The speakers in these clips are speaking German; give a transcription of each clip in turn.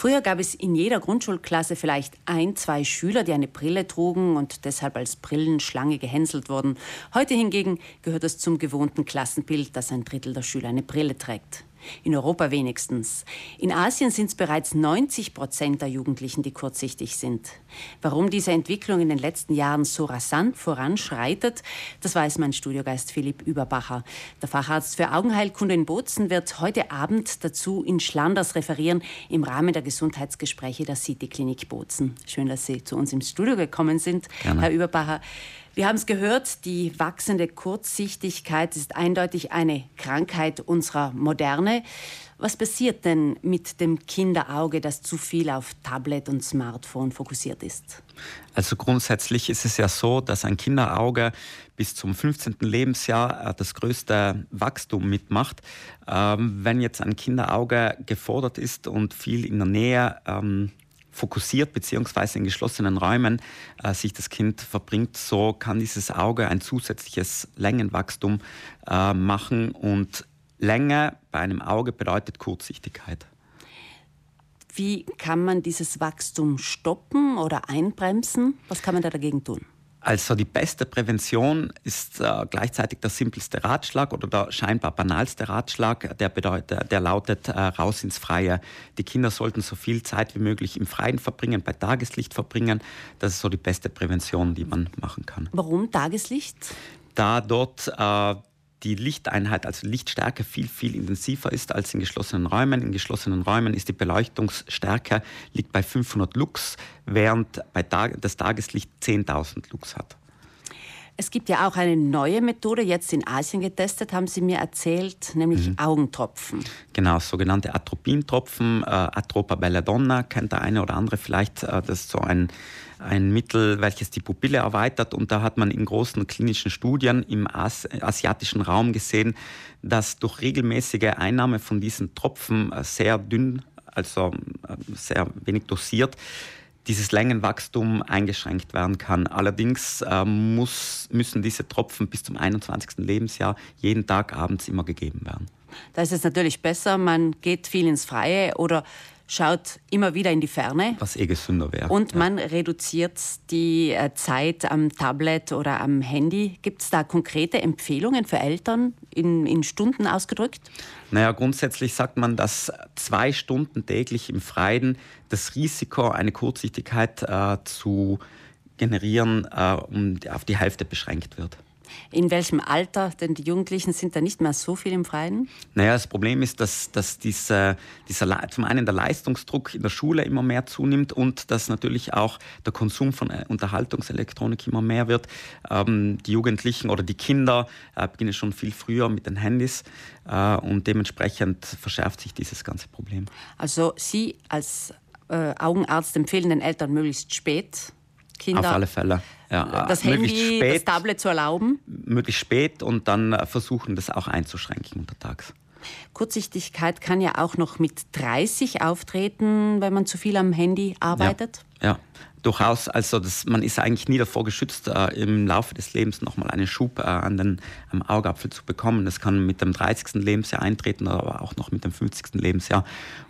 Früher gab es in jeder Grundschulklasse vielleicht ein, zwei Schüler, die eine Brille trugen und deshalb als Brillenschlange gehänselt wurden. Heute hingegen gehört es zum gewohnten Klassenbild, dass ein Drittel der Schüler eine Brille trägt. In Europa wenigstens. In Asien sind es bereits 90 Prozent der Jugendlichen, die kurzsichtig sind. Warum diese Entwicklung in den letzten Jahren so rasant voranschreitet, das weiß mein Studiogeist Philipp Überbacher. Der Facharzt für Augenheilkunde in Bozen wird heute Abend dazu in Schlanders referieren im Rahmen der Gesundheitsgespräche der City Klinik Bozen. Schön, dass Sie zu uns im Studio gekommen sind, Gerne. Herr Überbacher. Wir haben es gehört, die wachsende Kurzsichtigkeit ist eindeutig eine Krankheit unserer Moderne. Was passiert denn mit dem Kinderauge, das zu viel auf Tablet und Smartphone fokussiert ist? Also grundsätzlich ist es ja so, dass ein Kinderauge bis zum 15. Lebensjahr äh, das größte Wachstum mitmacht. Ähm, wenn jetzt ein Kinderauge gefordert ist und viel in der Nähe ähm, fokussiert beziehungsweise in geschlossenen Räumen äh, sich das Kind verbringt, so kann dieses Auge ein zusätzliches Längenwachstum äh, machen und Länge bei einem Auge bedeutet Kurzsichtigkeit. Wie kann man dieses Wachstum stoppen oder einbremsen? Was kann man da dagegen tun? Also die beste Prävention ist äh, gleichzeitig der simpelste Ratschlag oder der scheinbar banalste Ratschlag, der bedeutet, der lautet äh, raus ins Freie. Die Kinder sollten so viel Zeit wie möglich im Freien verbringen, bei Tageslicht verbringen. Das ist so die beste Prävention, die man machen kann. Warum Tageslicht? Da dort äh, die Lichteinheit, also Lichtstärke, viel, viel intensiver ist als in geschlossenen Räumen. In geschlossenen Räumen ist die Beleuchtungsstärke liegt bei 500 Lux, während bei Tag, das Tageslicht 10.000 Lux hat. Es gibt ja auch eine neue Methode, jetzt in Asien getestet, haben Sie mir erzählt, nämlich mhm. Augentropfen. Genau, sogenannte Atropintropfen. Äh, Atropa belladonna kennt der eine oder andere vielleicht. Äh, das ist so ein ein Mittel, welches die Pupille erweitert. Und da hat man in großen klinischen Studien im As asiatischen Raum gesehen, dass durch regelmäßige Einnahme von diesen Tropfen äh, sehr dünn, also äh, sehr wenig dosiert, dieses Längenwachstum eingeschränkt werden kann. Allerdings äh, muss, müssen diese Tropfen bis zum 21. Lebensjahr jeden Tag abends immer gegeben werden. Da ist es natürlich besser, man geht viel ins Freie oder schaut immer wieder in die Ferne. Was eh gesünder wäre. Und man ja. reduziert die äh, Zeit am Tablet oder am Handy. Gibt es da konkrete Empfehlungen für Eltern in, in Stunden ausgedrückt? Naja, grundsätzlich sagt man, dass zwei Stunden täglich im Freien das Risiko, eine Kurzsichtigkeit äh, zu generieren, äh, um, auf die Hälfte beschränkt wird. In welchem Alter? Denn die Jugendlichen sind da nicht mehr so viel im Freien. Naja, das Problem ist, dass, dass diese, dieser, zum einen der Leistungsdruck in der Schule immer mehr zunimmt und dass natürlich auch der Konsum von äh, Unterhaltungselektronik immer mehr wird. Ähm, die Jugendlichen oder die Kinder äh, beginnen schon viel früher mit den Handys äh, und dementsprechend verschärft sich dieses ganze Problem. Also Sie als äh, Augenarzt empfehlen den Eltern möglichst spät Kinder Auf alle Fälle. Ja, das Handy, spät, das Tablet zu erlauben? Möglichst spät und dann versuchen, das auch einzuschränken untertags. Kurzsichtigkeit kann ja auch noch mit 30 auftreten, wenn man zu viel am Handy arbeitet. Ja, ja durchaus. Also das, man ist eigentlich nie davor geschützt, äh, im Laufe des Lebens nochmal einen Schub äh, an den am Augapfel zu bekommen. Das kann mit dem 30. Lebensjahr eintreten, aber auch noch mit dem 50. Lebensjahr.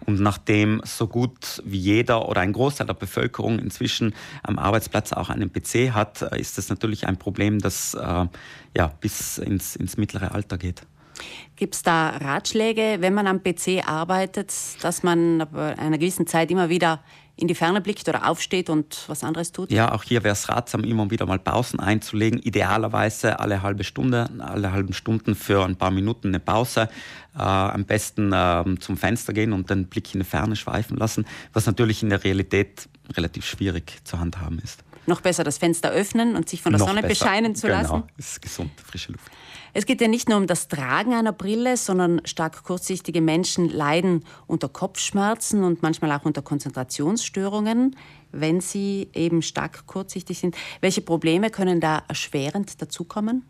Und nachdem so gut wie jeder oder ein Großteil der Bevölkerung inzwischen am Arbeitsplatz auch einen PC hat, äh, ist das natürlich ein Problem, das äh, ja, bis ins, ins mittlere Alter geht. Gibt es da Ratschläge, wenn man am PC arbeitet, dass man einer gewissen Zeit immer wieder in die Ferne blickt oder aufsteht und was anderes tut? Ja, auch hier wäre es ratsam, immer wieder mal Pausen einzulegen. Idealerweise alle halbe Stunde, alle halben Stunden für ein paar Minuten eine Pause. Äh, am besten äh, zum Fenster gehen und den Blick in die Ferne schweifen lassen, was natürlich in der Realität relativ schwierig zu handhaben ist. Noch besser das Fenster öffnen und sich von der Noch Sonne besser. bescheinen zu genau. lassen. Genau, ist gesund, frische Luft. Es geht ja nicht nur um das Tragen einer Brille, sondern stark kurzsichtige Menschen leiden unter Kopfschmerzen und manchmal auch unter Konzentrationsstörungen, wenn sie eben stark kurzsichtig sind. Welche Probleme können da erschwerend dazukommen?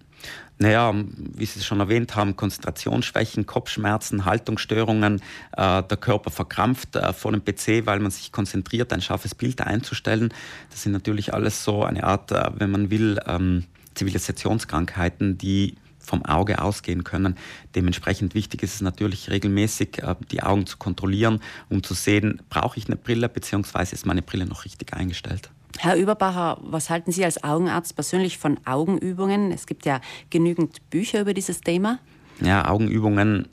Naja, wie Sie schon erwähnt haben, Konzentrationsschwächen, Kopfschmerzen, Haltungsstörungen, äh, der Körper verkrampft äh, vor dem PC, weil man sich konzentriert, ein scharfes Bild einzustellen. Das sind natürlich alles so eine Art, äh, wenn man will, ähm, Zivilisationskrankheiten, die vom Auge ausgehen können. Dementsprechend wichtig ist es natürlich regelmäßig, äh, die Augen zu kontrollieren, um zu sehen, brauche ich eine Brille bzw. ist meine Brille noch richtig eingestellt. Herr Überbacher, was halten Sie als Augenarzt persönlich von Augenübungen? Es gibt ja genügend Bücher über dieses Thema. Ja, Augenübungen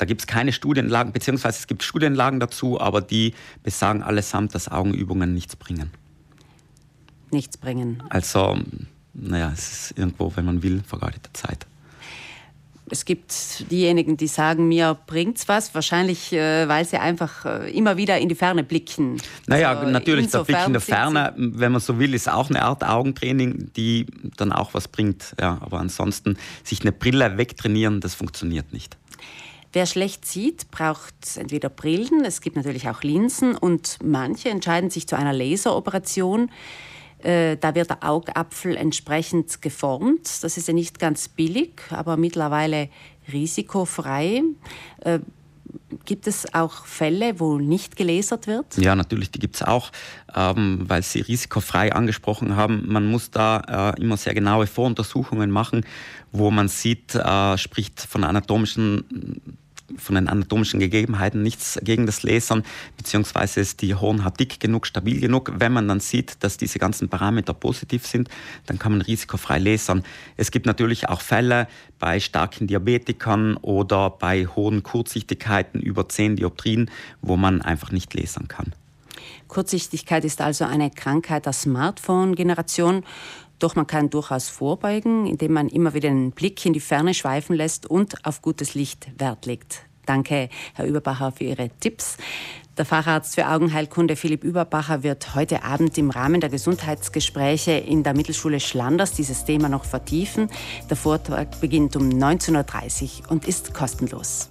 da gibt es keine Studienlagen, beziehungsweise es gibt Studienlagen dazu, aber die besagen allesamt, dass Augenübungen nichts bringen. Nichts bringen. Also, naja, es ist irgendwo, wenn man will, vergeudete Zeit. Es gibt diejenigen, die sagen, mir bringt's was, wahrscheinlich, äh, weil sie einfach äh, immer wieder in die Ferne blicken. Naja, also, natürlich, der Blick in der Ferne, wenn man so will, ist auch eine Art Augentraining, die dann auch was bringt. Ja, aber ansonsten sich eine Brille wegtrainieren, das funktioniert nicht. Wer schlecht sieht, braucht entweder Brillen, es gibt natürlich auch Linsen und manche entscheiden sich zu einer Laseroperation. Äh, da wird der Augapfel entsprechend geformt. Das ist ja nicht ganz billig, aber mittlerweile risikofrei. Äh, gibt es auch Fälle, wo nicht gelasert wird? Ja, natürlich, die gibt es auch, ähm, weil Sie risikofrei angesprochen haben. Man muss da äh, immer sehr genaue Voruntersuchungen machen, wo man sieht, äh, spricht von anatomischen von den anatomischen Gegebenheiten nichts gegen das Lasern, beziehungsweise ist die Hornhaut dick genug, stabil genug. Wenn man dann sieht, dass diese ganzen Parameter positiv sind, dann kann man risikofrei lasern. Es gibt natürlich auch Fälle bei starken Diabetikern oder bei hohen Kurzsichtigkeiten über 10 Dioptrien, wo man einfach nicht lasern kann. Kurzsichtigkeit ist also eine Krankheit der Smartphone-Generation. Doch man kann durchaus vorbeugen, indem man immer wieder einen Blick in die Ferne schweifen lässt und auf gutes Licht Wert legt. Danke, Herr Überbacher, für Ihre Tipps. Der Facharzt für Augenheilkunde Philipp Überbacher wird heute Abend im Rahmen der Gesundheitsgespräche in der Mittelschule Schlanders dieses Thema noch vertiefen. Der Vortrag beginnt um 19.30 Uhr und ist kostenlos.